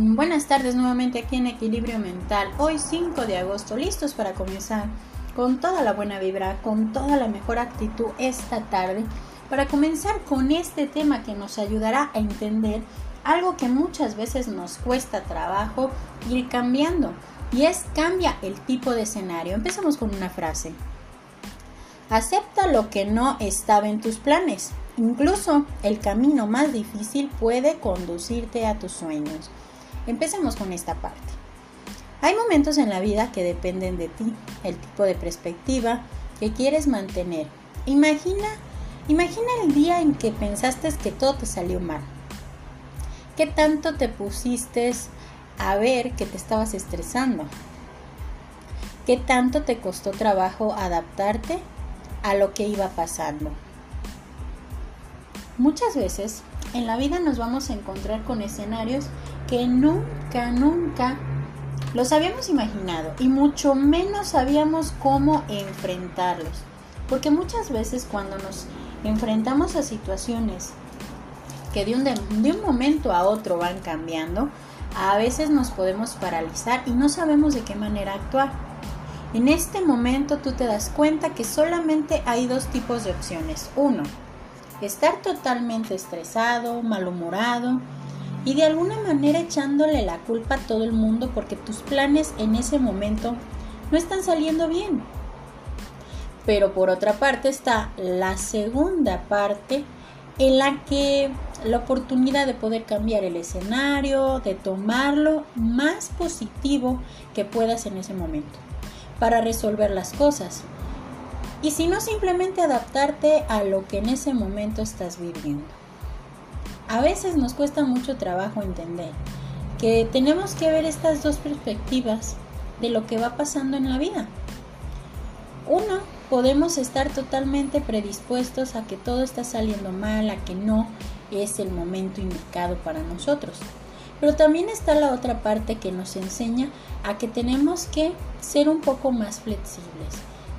Buenas tardes nuevamente aquí en Equilibrio Mental. Hoy 5 de agosto, listos para comenzar con toda la buena vibra, con toda la mejor actitud esta tarde, para comenzar con este tema que nos ayudará a entender algo que muchas veces nos cuesta trabajo ir cambiando y es cambia el tipo de escenario. Empezamos con una frase. Acepta lo que no estaba en tus planes. Incluso el camino más difícil puede conducirte a tus sueños. Empecemos con esta parte. Hay momentos en la vida que dependen de ti, el tipo de perspectiva que quieres mantener. Imagina, imagina el día en que pensaste que todo te salió mal. ¿Qué tanto te pusiste a ver que te estabas estresando? ¿Qué tanto te costó trabajo adaptarte a lo que iba pasando? Muchas veces en la vida nos vamos a encontrar con escenarios que nunca, nunca los habíamos imaginado y mucho menos sabíamos cómo enfrentarlos. Porque muchas veces cuando nos enfrentamos a situaciones que de un, de, un momento a otro van cambiando, a veces nos podemos paralizar y no sabemos de qué manera actuar. En este momento tú te das cuenta que solamente hay dos tipos de opciones. Uno, estar totalmente estresado, malhumorado y de alguna manera echándole la culpa a todo el mundo porque tus planes en ese momento no están saliendo bien. Pero por otra parte está la segunda parte en la que la oportunidad de poder cambiar el escenario, de tomarlo más positivo que puedas en ese momento para resolver las cosas. Y si no, simplemente adaptarte a lo que en ese momento estás viviendo. A veces nos cuesta mucho trabajo entender que tenemos que ver estas dos perspectivas de lo que va pasando en la vida. Uno, podemos estar totalmente predispuestos a que todo está saliendo mal, a que no es el momento indicado para nosotros. Pero también está la otra parte que nos enseña a que tenemos que ser un poco más flexibles,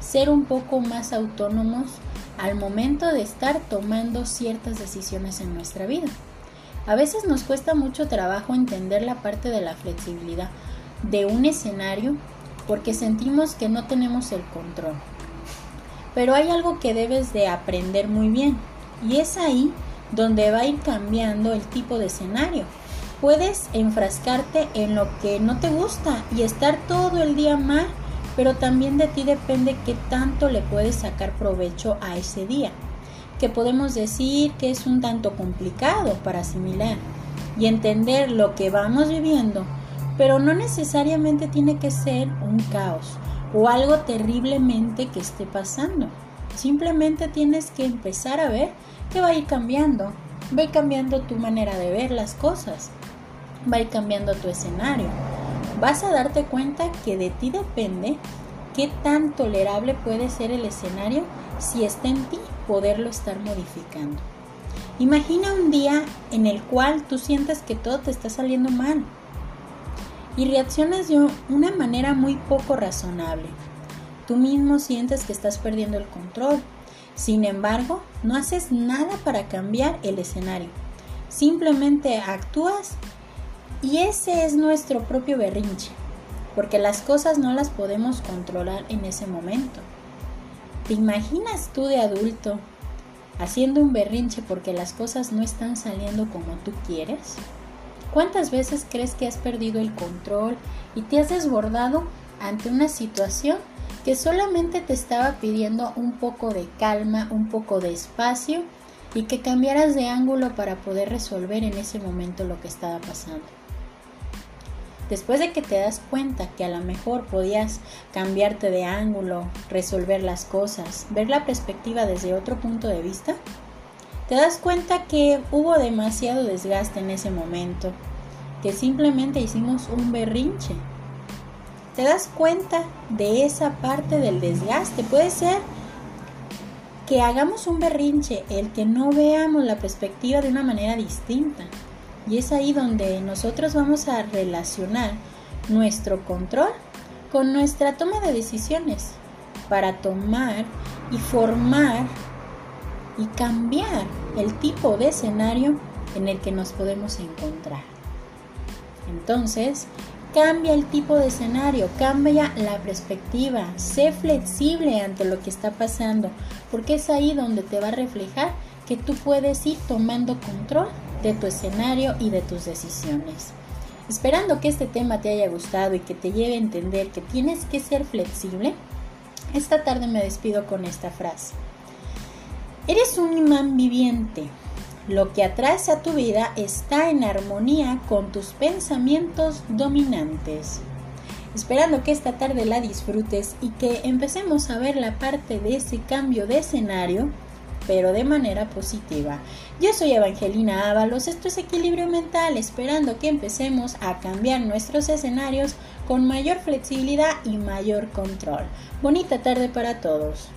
ser un poco más autónomos al momento de estar tomando ciertas decisiones en nuestra vida. A veces nos cuesta mucho trabajo entender la parte de la flexibilidad de un escenario porque sentimos que no tenemos el control. Pero hay algo que debes de aprender muy bien y es ahí donde va a ir cambiando el tipo de escenario. Puedes enfrascarte en lo que no te gusta y estar todo el día mal pero también de ti depende qué tanto le puedes sacar provecho a ese día, que podemos decir que es un tanto complicado para asimilar y entender lo que vamos viviendo, pero no necesariamente tiene que ser un caos o algo terriblemente que esté pasando. Simplemente tienes que empezar a ver que va a ir cambiando, va a ir cambiando tu manera de ver las cosas, va a ir cambiando tu escenario vas a darte cuenta que de ti depende qué tan tolerable puede ser el escenario si está en ti poderlo estar modificando. Imagina un día en el cual tú sientes que todo te está saliendo mal y reaccionas de una manera muy poco razonable. Tú mismo sientes que estás perdiendo el control. Sin embargo, no haces nada para cambiar el escenario. Simplemente actúas y ese es nuestro propio berrinche, porque las cosas no las podemos controlar en ese momento. ¿Te imaginas tú de adulto haciendo un berrinche porque las cosas no están saliendo como tú quieres? ¿Cuántas veces crees que has perdido el control y te has desbordado ante una situación que solamente te estaba pidiendo un poco de calma, un poco de espacio y que cambiaras de ángulo para poder resolver en ese momento lo que estaba pasando? Después de que te das cuenta que a lo mejor podías cambiarte de ángulo, resolver las cosas, ver la perspectiva desde otro punto de vista, te das cuenta que hubo demasiado desgaste en ese momento, que simplemente hicimos un berrinche. Te das cuenta de esa parte del desgaste. Puede ser que hagamos un berrinche, el que no veamos la perspectiva de una manera distinta. Y es ahí donde nosotros vamos a relacionar nuestro control con nuestra toma de decisiones para tomar y formar y cambiar el tipo de escenario en el que nos podemos encontrar. Entonces, cambia el tipo de escenario, cambia la perspectiva, sé flexible ante lo que está pasando, porque es ahí donde te va a reflejar que tú puedes ir tomando control de tu escenario y de tus decisiones. Esperando que este tema te haya gustado y que te lleve a entender que tienes que ser flexible, esta tarde me despido con esta frase. Eres un imán viviente. Lo que atraes a tu vida está en armonía con tus pensamientos dominantes. Esperando que esta tarde la disfrutes y que empecemos a ver la parte de ese cambio de escenario pero de manera positiva. Yo soy Evangelina Ábalos, esto es Equilibrio Mental, esperando que empecemos a cambiar nuestros escenarios con mayor flexibilidad y mayor control. Bonita tarde para todos.